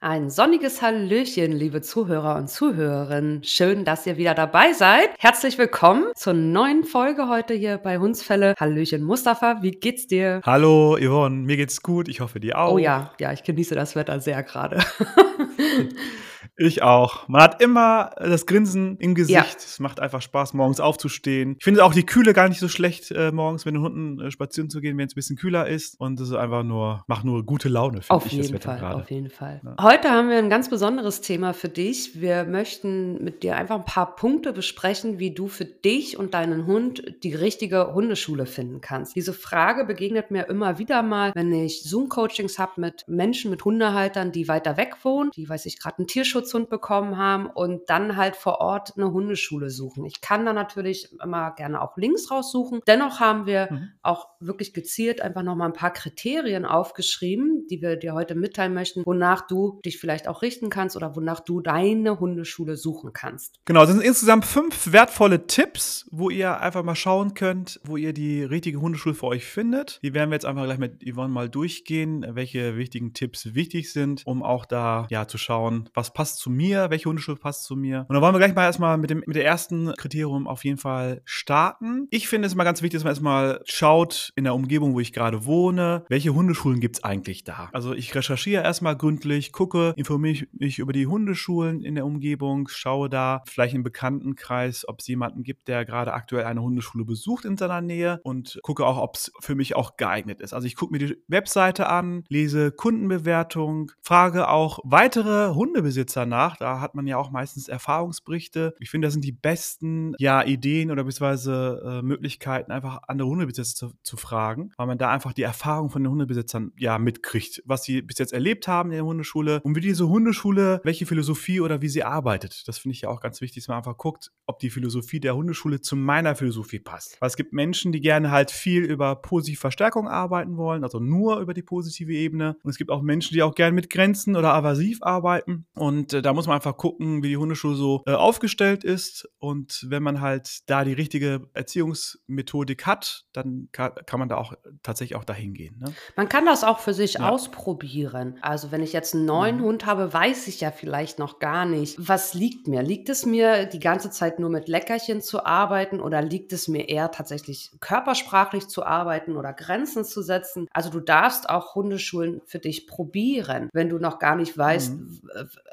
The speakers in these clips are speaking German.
Ein sonniges Hallöchen, liebe Zuhörer und Zuhörerinnen. Schön, dass ihr wieder dabei seid. Herzlich willkommen zur neuen Folge heute hier bei Hundsfälle. Hallöchen Mustafa, wie geht's dir? Hallo Yvonne, mir geht's gut. Ich hoffe, dir auch. Oh ja, ja, ich genieße das Wetter sehr gerade. Ich auch. Man hat immer das Grinsen im Gesicht. Ja. Es macht einfach Spaß, morgens aufzustehen. Ich finde auch die Kühle gar nicht so schlecht, äh, morgens mit den Hunden äh, spazieren zu gehen, wenn es ein bisschen kühler ist. Und das ist einfach nur, macht nur gute Laune, finde ich. Jeden Fall, auf jeden Fall. Ja. Heute haben wir ein ganz besonderes Thema für dich. Wir möchten mit dir einfach ein paar Punkte besprechen, wie du für dich und deinen Hund die richtige Hundeschule finden kannst. Diese Frage begegnet mir immer wieder mal, wenn ich Zoom-Coachings habe mit Menschen, mit Hundehaltern, die weiter weg wohnen, die, weiß ich, gerade einen Tierschutz Schutzhund bekommen haben und dann halt vor Ort eine Hundeschule suchen. Ich kann da natürlich immer gerne auch Links raussuchen. Dennoch haben wir mhm. auch wirklich gezielt einfach nochmal ein paar Kriterien aufgeschrieben, die wir dir heute mitteilen möchten, wonach du dich vielleicht auch richten kannst oder wonach du deine Hundeschule suchen kannst. Genau, das sind insgesamt fünf wertvolle Tipps, wo ihr einfach mal schauen könnt, wo ihr die richtige Hundeschule für euch findet. Die werden wir jetzt einfach gleich mit Yvonne mal durchgehen, welche wichtigen Tipps wichtig sind, um auch da ja zu schauen, was passt zu mir, welche Hundeschule passt zu mir. Und dann wollen wir gleich mal erstmal mit dem mit der ersten Kriterium auf jeden Fall starten. Ich finde es immer ganz wichtig, dass man erstmal schaut in der Umgebung, wo ich gerade wohne, welche Hundeschulen gibt es eigentlich da. Also ich recherchiere erstmal gründlich, gucke, informiere mich über die Hundeschulen in der Umgebung, schaue da vielleicht im Bekanntenkreis, ob es jemanden gibt, der gerade aktuell eine Hundeschule besucht in seiner Nähe und gucke auch, ob es für mich auch geeignet ist. Also ich gucke mir die Webseite an, lese Kundenbewertung, frage auch weitere Hundebesitzer danach. Da hat man ja auch meistens Erfahrungsberichte. Ich finde, das sind die besten ja, Ideen oder beziehungsweise äh, Möglichkeiten, einfach andere Hundebesitzer zu, zu, fragen, weil man da einfach die Erfahrung von den Hundebesitzern ja mitkriegt, was sie bis jetzt erlebt haben in der Hundeschule und wie diese Hundeschule, welche Philosophie oder wie sie arbeitet. Das finde ich ja auch ganz wichtig, dass man einfach guckt, ob die Philosophie der Hundeschule zu meiner Philosophie passt. Weil es gibt Menschen, die gerne halt viel über positive Verstärkung arbeiten wollen, also nur über die positive Ebene. Und es gibt auch Menschen, die auch gerne mit Grenzen oder avasiv arbeiten. Und äh, da muss man einfach gucken, wie die Hundeschule so äh, aufgestellt ist. Und wenn man halt da die richtige Erziehungsmethodik hat, dann kann, kann man da auch tatsächlich auch dahin gehen. Ne? Man kann das auch für sich ja. ausprobieren. Also wenn ich jetzt einen neuen mhm. Hund habe, weiß ich ja vielleicht noch gar nicht, was liegt mir. Liegt es mir die ganze Zeit nur mit Leckerchen zu arbeiten oder liegt es mir eher tatsächlich körpersprachlich zu arbeiten oder Grenzen zu setzen? Also du darfst auch Hundeschulen für dich probieren, wenn du noch gar nicht weißt, mhm.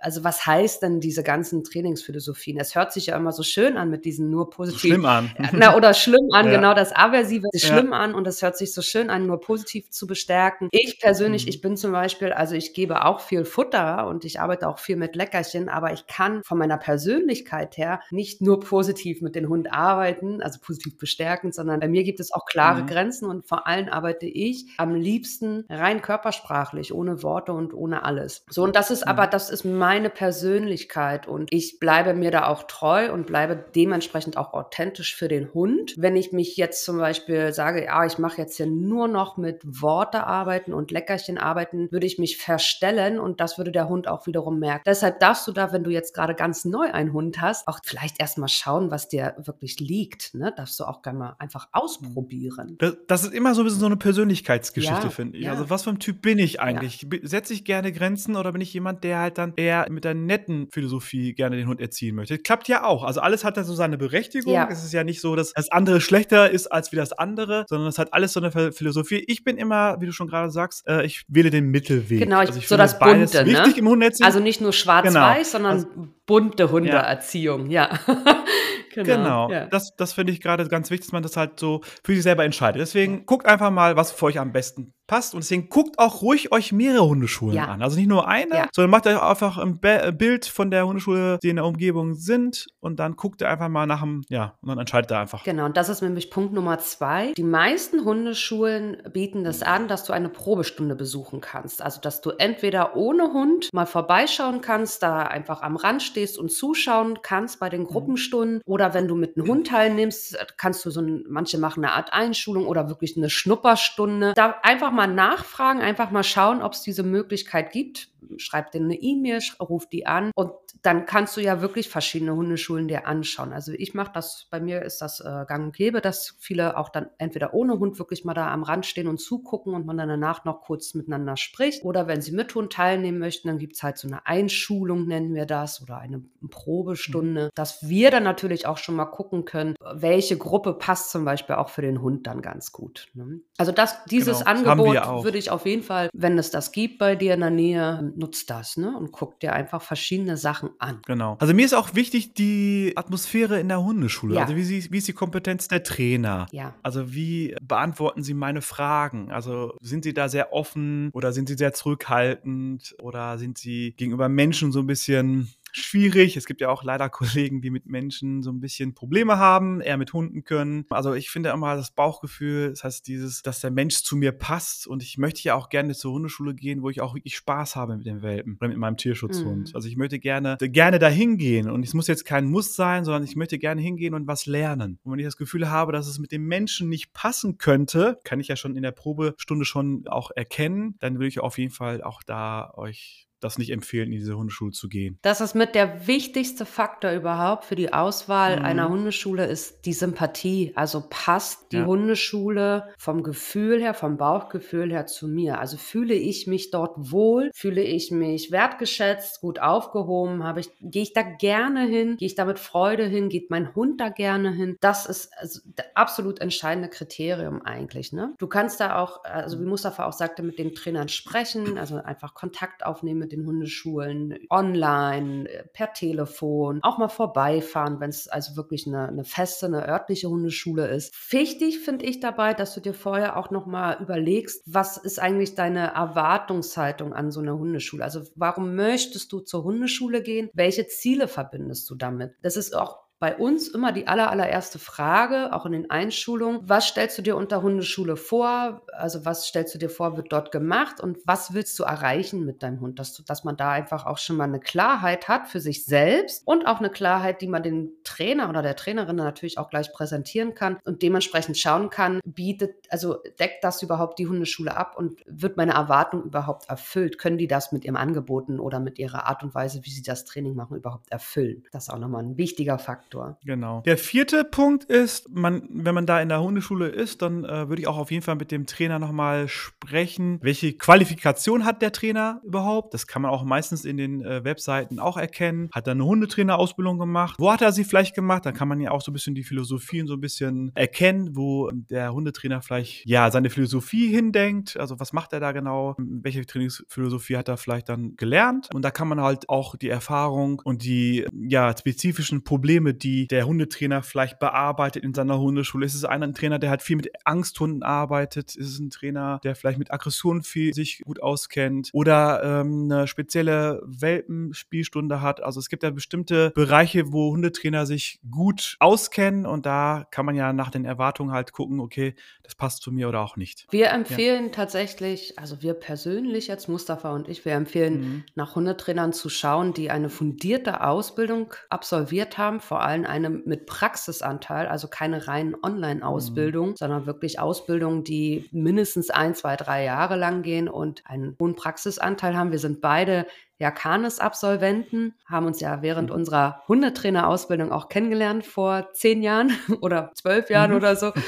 also was heißt denn diese ganzen Trainingsphilosophien? Es hört sich ja immer so schön an mit diesen nur positiv. Schlimm an. Na, oder schlimm an, ja. genau das Aversive ist ja. schlimm an und es hört sich so schön an, nur positiv zu bestärken. Ich persönlich, mhm. ich bin zum Beispiel, also ich gebe auch viel Futter und ich arbeite auch viel mit Leckerchen, aber ich kann von meiner Persönlichkeit her nicht nur positiv mit dem Hund arbeiten, also positiv bestärkend, sondern bei mir gibt es auch klare mhm. Grenzen und vor allem arbeite ich am liebsten rein körpersprachlich, ohne Worte und ohne alles. So, und das ist mhm. aber, das ist meine Persönlichkeit und ich bleibe mir da auch treu und bleibe dementsprechend auch authentisch für den Hund. Wenn ich mich jetzt zum Beispiel sage, ja, ich mache jetzt hier nur noch mit Worte arbeiten und Leckerchen arbeiten, würde ich mich verstellen und das würde der Hund auch wiederum merken. Deshalb darfst du da, wenn du jetzt gerade ganz neu einen Hund hast, auch vielleicht erstmal schauen, was dir wirklich liegt. Ne? Darfst du auch gerne mal einfach ausprobieren. Das, das ist immer so ein bisschen so eine Persönlichkeitsgeschichte, ja, finde ich. Ja. Also was für ein Typ bin ich eigentlich? Ja. Setze ich gerne Grenzen oder bin ich jemand, der halt dann eher mit einer netten Philosophie gerne den Hund erziehen möchte? Klappt ja auch. Also alles hat ja so seine Berechtigung. Es ist ja nicht so, dass das andere schlechter ist als wie das andere, sondern es hat alles so eine Philosophie. Ich bin immer, wie du schon gerade sagst, äh, ich wähle den Mittelweg. Genau, ich, also ich so das Bunte, ne? wichtig im Hundeerziehen. Also nicht nur schwarz-weiß, genau. sondern also, bunte Hundeerziehung, ja. genau. genau. Ja. Das, das finde ich gerade ganz wichtig, dass man das halt so für sich selber entscheidet. Deswegen guckt einfach mal, was für euch am besten passt. Und deswegen guckt auch ruhig euch mehrere Hundeschulen ja. an. Also nicht nur eine, ja. sondern macht euch einfach ein Be Bild von der Hundeschule, die in der Umgebung sind. Und dann guckt ihr einfach mal nach dem, ja, und dann entscheidet ihr einfach. Genau, und das ist nämlich Punkt Nummer zwei. Die meisten Hundeschulen bieten das an, dass du eine Probestunde besuchen kannst. Also, dass du entweder ohne Hund mal vorbeischauen kannst, da einfach am Rand stehst stehst und zuschauen kannst bei den mhm. Gruppenstunden oder wenn du mit einem Hund teilnimmst, kannst du so ein, manche machen eine Art Einschulung oder wirklich eine Schnupperstunde. Da einfach mal nachfragen, einfach mal schauen, ob es diese Möglichkeit gibt schreib dir eine E-Mail, ruf die an und dann kannst du ja wirklich verschiedene Hundeschulen dir anschauen. Also ich mache das, bei mir ist das äh, gang und gäbe, dass viele auch dann entweder ohne Hund wirklich mal da am Rand stehen und zugucken und man dann danach noch kurz miteinander spricht. Oder wenn sie mit Hund teilnehmen möchten, dann gibt es halt so eine Einschulung, nennen wir das, oder eine Probestunde, mhm. dass wir dann natürlich auch schon mal gucken können, welche Gruppe passt zum Beispiel auch für den Hund dann ganz gut. Ne? Also das, dieses genau, Angebot würde ich auf jeden Fall, wenn es das gibt bei dir in der Nähe, nutzt das ne? und guckt dir einfach verschiedene Sachen an. Genau. Also mir ist auch wichtig die Atmosphäre in der Hundeschule. Ja. Also wie, sie, wie ist die Kompetenz der Trainer? Ja. Also wie beantworten sie meine Fragen? Also sind sie da sehr offen oder sind sie sehr zurückhaltend oder sind sie gegenüber Menschen so ein bisschen schwierig. Es gibt ja auch leider Kollegen, die mit Menschen so ein bisschen Probleme haben, eher mit Hunden können. Also ich finde immer das Bauchgefühl, das heißt dieses, dass der Mensch zu mir passt und ich möchte ja auch gerne zur Hundeschule gehen, wo ich auch wirklich Spaß habe mit den Welpen oder mit meinem Tierschutzhund. Mhm. Also ich möchte gerne, gerne dahin gehen und es muss jetzt kein Muss sein, sondern ich möchte gerne hingehen und was lernen. Und wenn ich das Gefühl habe, dass es mit dem Menschen nicht passen könnte, kann ich ja schon in der Probestunde schon auch erkennen, dann würde ich auf jeden Fall auch da euch das nicht empfehlen, in diese Hundeschule zu gehen. Das ist mit der wichtigste Faktor überhaupt für die Auswahl mhm. einer Hundeschule ist die Sympathie. Also passt die ja. Hundeschule vom Gefühl her, vom Bauchgefühl her zu mir. Also fühle ich mich dort wohl, fühle ich mich wertgeschätzt, gut aufgehoben, habe ich, gehe ich da gerne hin, gehe ich da mit Freude hin, geht mein Hund da gerne hin. Das ist also absolut entscheidende Kriterium eigentlich. Ne? Du kannst da auch, also wie Mustafa auch sagte, mit den Trainern sprechen, also einfach Kontakt aufnehmen mit den Hundeschulen, online, per Telefon, auch mal vorbeifahren, wenn es also wirklich eine, eine feste, eine örtliche Hundeschule ist. Wichtig finde ich dabei, dass du dir vorher auch noch mal überlegst, was ist eigentlich deine Erwartungshaltung an so einer Hundeschule? Also warum möchtest du zur Hundeschule gehen? Welche Ziele verbindest du damit? Das ist auch bei uns immer die aller, allererste Frage, auch in den Einschulungen. Was stellst du dir unter Hundeschule vor? Also was stellst du dir vor, wird dort gemacht? Und was willst du erreichen mit deinem Hund? Dass, du, dass man da einfach auch schon mal eine Klarheit hat für sich selbst und auch eine Klarheit, die man dem Trainer oder der Trainerin natürlich auch gleich präsentieren kann und dementsprechend schauen kann, bietet, also deckt das überhaupt die Hundeschule ab und wird meine Erwartung überhaupt erfüllt? Können die das mit ihrem Angeboten oder mit ihrer Art und Weise, wie sie das Training machen, überhaupt erfüllen? Das ist auch nochmal ein wichtiger Faktor. Faktor. Genau. Der vierte Punkt ist, man, wenn man da in der Hundeschule ist, dann äh, würde ich auch auf jeden Fall mit dem Trainer nochmal sprechen. Welche Qualifikation hat der Trainer überhaupt? Das kann man auch meistens in den äh, Webseiten auch erkennen. Hat er eine Hundetrainerausbildung gemacht? Wo hat er sie vielleicht gemacht? Dann kann man ja auch so ein bisschen die Philosophien so ein bisschen erkennen, wo der Hundetrainer vielleicht ja seine Philosophie hindenkt. Also was macht er da genau? Welche Trainingsphilosophie hat er vielleicht dann gelernt? Und da kann man halt auch die Erfahrung und die ja spezifischen Probleme, die der Hundetrainer vielleicht bearbeitet in seiner Hundeschule? Ist es ein Trainer, der halt viel mit Angsthunden arbeitet? Ist es ein Trainer, der vielleicht mit Aggressionen viel sich gut auskennt? Oder ähm, eine spezielle Welpenspielstunde hat? Also es gibt ja bestimmte Bereiche, wo Hundetrainer sich gut auskennen und da kann man ja nach den Erwartungen halt gucken, okay, das passt zu mir oder auch nicht. Wir empfehlen ja. tatsächlich, also wir persönlich jetzt, Mustafa und ich, wir empfehlen mhm. nach Hundetrainern zu schauen, die eine fundierte Ausbildung absolviert haben, vor allem allem eine mit Praxisanteil, also keine reinen Online-Ausbildung, mhm. sondern wirklich Ausbildungen, die mindestens ein, zwei, drei Jahre lang gehen und einen hohen Praxisanteil haben. Wir sind beide ja Canis-Absolventen, haben uns ja während mhm. unserer Hundetrainerausbildung auch kennengelernt vor zehn Jahren oder zwölf Jahren mhm. oder so.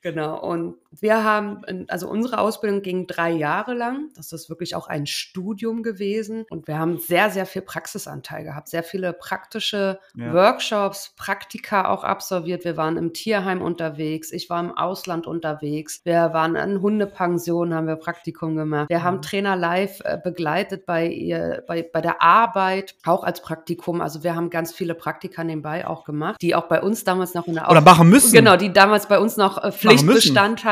Genau. Und wir haben, also unsere Ausbildung ging drei Jahre lang. Das ist wirklich auch ein Studium gewesen. Und wir haben sehr, sehr viel Praxisanteil gehabt, sehr viele praktische ja. Workshops, Praktika auch absolviert. Wir waren im Tierheim unterwegs. Ich war im Ausland unterwegs. Wir waren in Hundepensionen, haben wir Praktikum gemacht. Wir mhm. haben Trainer live äh, begleitet bei ihr, bei, bei der Arbeit, auch als Praktikum. Also wir haben ganz viele Praktika nebenbei auch gemacht, die auch bei uns damals noch in der Oder machen müssen. Genau, die damals bei uns noch äh,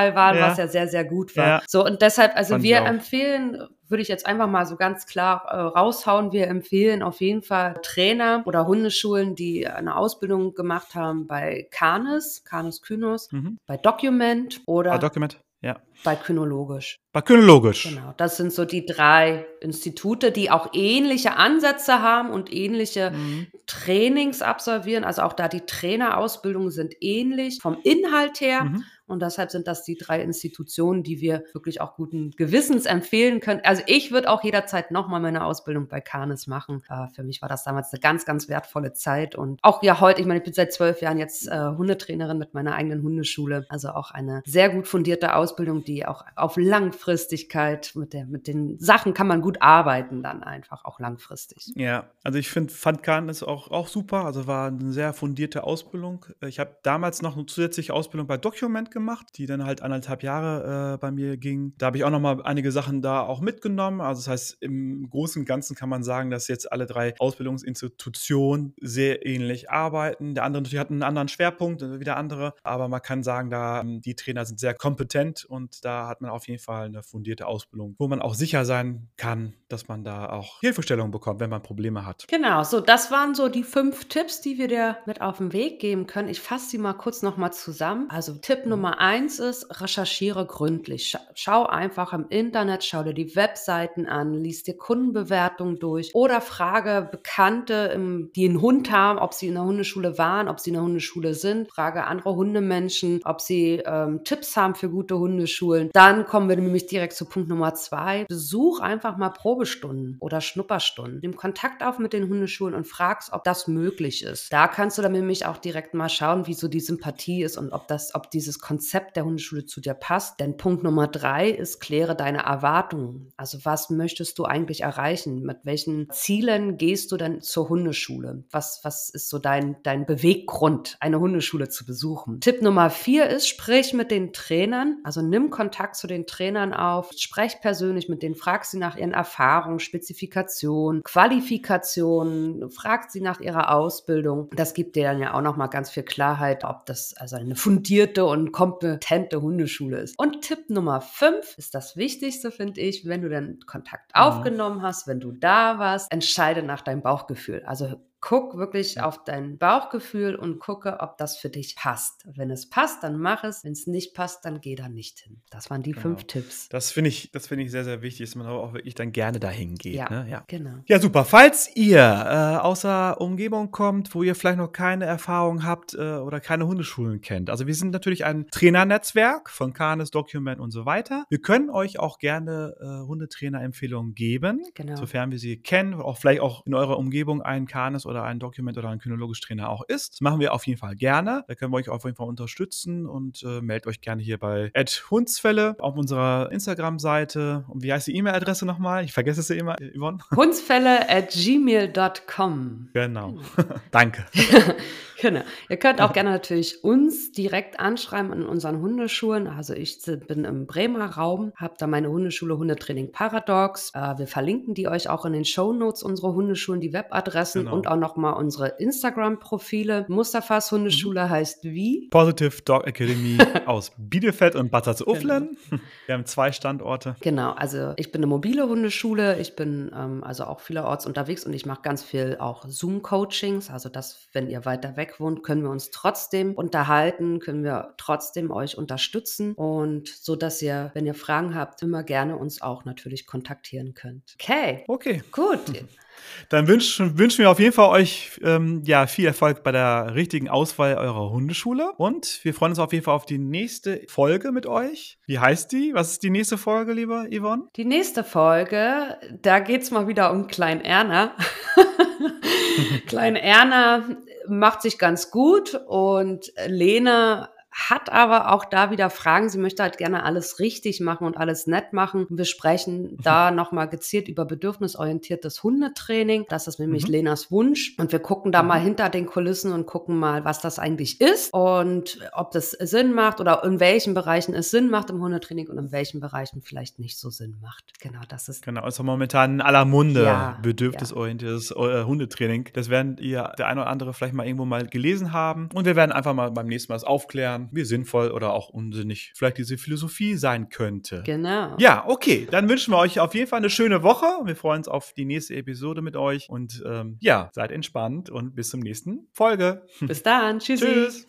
Pflichtbestandteil waren, ja. was ja sehr, sehr gut war. Ja. So, und deshalb, also Fand wir empfehlen, würde ich jetzt einfach mal so ganz klar äh, raushauen. Wir empfehlen auf jeden Fall Trainer oder Hundeschulen, die eine Ausbildung gemacht haben bei Canis, Canis Kynos, mhm. bei Document oder ah, Document. Ja. Bei Kynologisch. Bei Kynologisch. Genau. Das sind so die drei Institute, die auch ähnliche Ansätze haben und ähnliche mhm. Trainings absolvieren. Also auch da die Trainerausbildungen sind ähnlich vom Inhalt her. Mhm. Und deshalb sind das die drei Institutionen, die wir wirklich auch guten Gewissens empfehlen können. Also ich würde auch jederzeit nochmal meine Ausbildung bei Canis machen. Äh, für mich war das damals eine ganz, ganz wertvolle Zeit. Und auch ja heute, ich meine, ich bin seit zwölf Jahren jetzt äh, Hundetrainerin mit meiner eigenen Hundeschule. Also auch eine sehr gut fundierte Ausbildung, die auch auf Langfristigkeit mit, der, mit den Sachen kann man gut arbeiten dann einfach auch langfristig. Ja, also ich finde, fand Canis auch, auch super. Also war eine sehr fundierte Ausbildung. Ich habe damals noch eine zusätzliche Ausbildung bei Document gemacht, die dann halt anderthalb Jahre äh, bei mir ging. Da habe ich auch noch mal einige Sachen da auch mitgenommen. Also das heißt, im Großen und Ganzen kann man sagen, dass jetzt alle drei Ausbildungsinstitutionen sehr ähnlich arbeiten. Der andere natürlich hat einen anderen Schwerpunkt, wieder andere, aber man kann sagen, da ähm, die Trainer sind sehr kompetent und da hat man auf jeden Fall eine fundierte Ausbildung, wo man auch sicher sein kann, dass man da auch Hilfestellung bekommt, wenn man Probleme hat. Genau, so das waren so die fünf Tipps, die wir dir mit auf den Weg geben können. Ich fasse sie mal kurz nochmal zusammen. Also Tipp Nummer Nummer eins ist, recherchiere gründlich. Schau einfach im Internet, schau dir die Webseiten an, lies dir Kundenbewertungen durch oder frage Bekannte, die einen Hund haben, ob sie in der Hundeschule waren, ob sie in der Hundeschule sind. Frage andere Hundemenschen, ob sie ähm, Tipps haben für gute Hundeschulen. Dann kommen wir nämlich direkt zu Punkt Nummer zwei. Besuch einfach mal Probestunden oder Schnupperstunden. Nimm Kontakt auf mit den Hundeschulen und fragst, ob das möglich ist. Da kannst du dann nämlich auch direkt mal schauen, wie so die Sympathie ist und ob das, ob dieses Konzept der Hundeschule zu dir passt. Denn Punkt Nummer drei ist, kläre deine Erwartungen. Also was möchtest du eigentlich erreichen? Mit welchen Zielen gehst du denn zur Hundeschule? Was, was ist so dein, dein Beweggrund, eine Hundeschule zu besuchen? Tipp Nummer vier ist, sprich mit den Trainern. Also nimm Kontakt zu den Trainern auf, sprech persönlich mit denen, frag sie nach ihren Erfahrungen, Spezifikationen, Qualifikationen, frag sie nach ihrer Ausbildung. Das gibt dir dann ja auch nochmal ganz viel Klarheit, ob das also eine fundierte und kompetente Hundeschule ist. Und Tipp Nummer 5 ist das Wichtigste, finde ich, wenn du dann Kontakt mhm. aufgenommen hast, wenn du da warst, entscheide nach deinem Bauchgefühl. Also guck wirklich auf dein Bauchgefühl und gucke, ob das für dich passt. Wenn es passt, dann mach es. Wenn es nicht passt, dann geh da nicht hin. Das waren die genau. fünf Tipps. Das finde ich, das ich sehr, sehr wichtig, dass man auch wirklich dann gerne dahin geht. Ja, ne? ja. genau. Ja, super. Falls ihr äh, außer Umgebung kommt, wo ihr vielleicht noch keine Erfahrung habt äh, oder keine Hundeschulen kennt. Also wir sind natürlich ein Trainernetzwerk von Canis, Document und so weiter. Wir können euch auch gerne äh, Hundetrainer-Empfehlungen geben, genau. sofern wir sie kennen, auch vielleicht auch in eurer Umgebung einen Canis oder ein Document oder ein kynologisch Trainer auch ist. Das machen wir auf jeden Fall gerne. Da können wir euch auf jeden Fall unterstützen und äh, meldet euch gerne hier bei Hundsfälle auf unserer Instagram-Seite. Und wie heißt die E-Mail-Adresse nochmal? Ich vergesse es ja immer, Yvonne. Hundsfälle at gmail.com. Genau. Danke. Genau. Ihr könnt auch gerne natürlich uns direkt anschreiben in unseren Hundeschulen. Also ich bin im Bremer Raum, habe da meine Hundeschule Hundetraining Paradox. Äh, wir verlinken die euch auch in den Show Notes, unsere Hundeschulen, die Webadressen genau. und auch nochmal unsere Instagram-Profile. Mustafas Hundeschule mhm. heißt wie? Positive Dog Academy aus Bielefeld und Bad Salzuflen. Genau. Wir haben zwei Standorte. Genau, also ich bin eine mobile Hundeschule. Ich bin ähm, also auch vielerorts unterwegs und ich mache ganz viel auch Zoom-Coachings. Also das, wenn ihr weiter weg weg wohnt, können wir uns trotzdem unterhalten, können wir trotzdem euch unterstützen und so, dass ihr, wenn ihr Fragen habt, immer gerne uns auch natürlich kontaktieren könnt. Okay. Okay. Gut. Dann wünschen, wünschen wir auf jeden Fall euch ähm, ja, viel Erfolg bei der richtigen Auswahl eurer Hundeschule. Und wir freuen uns auf jeden Fall auf die nächste Folge mit euch. Wie heißt die? Was ist die nächste Folge, lieber Yvonne? Die nächste Folge, da geht es mal wieder um Klein Erna. Klein Erna macht sich ganz gut und Lena hat aber auch da wieder Fragen. Sie möchte halt gerne alles richtig machen und alles nett machen. Wir sprechen da nochmal gezielt über bedürfnisorientiertes Hundetraining. Das ist nämlich mhm. Lenas Wunsch. Und wir gucken da mhm. mal hinter den Kulissen und gucken mal, was das eigentlich ist und ob das Sinn macht oder in welchen Bereichen es Sinn macht im Hundetraining und in welchen Bereichen vielleicht nicht so Sinn macht. Genau, das ist. Genau, ist momentan in aller Munde ja, bedürfnisorientiertes ja. Äh, Hundetraining. Das werden ihr der eine oder andere vielleicht mal irgendwo mal gelesen haben. Und wir werden einfach mal beim nächsten Mal das aufklären wie sinnvoll oder auch unsinnig vielleicht diese Philosophie sein könnte. Genau. Ja, okay. Dann wünschen wir euch auf jeden Fall eine schöne Woche. Wir freuen uns auf die nächste Episode mit euch. Und ähm, ja, seid entspannt und bis zum nächsten Folge. Bis dann. Tschüssi. Tschüss.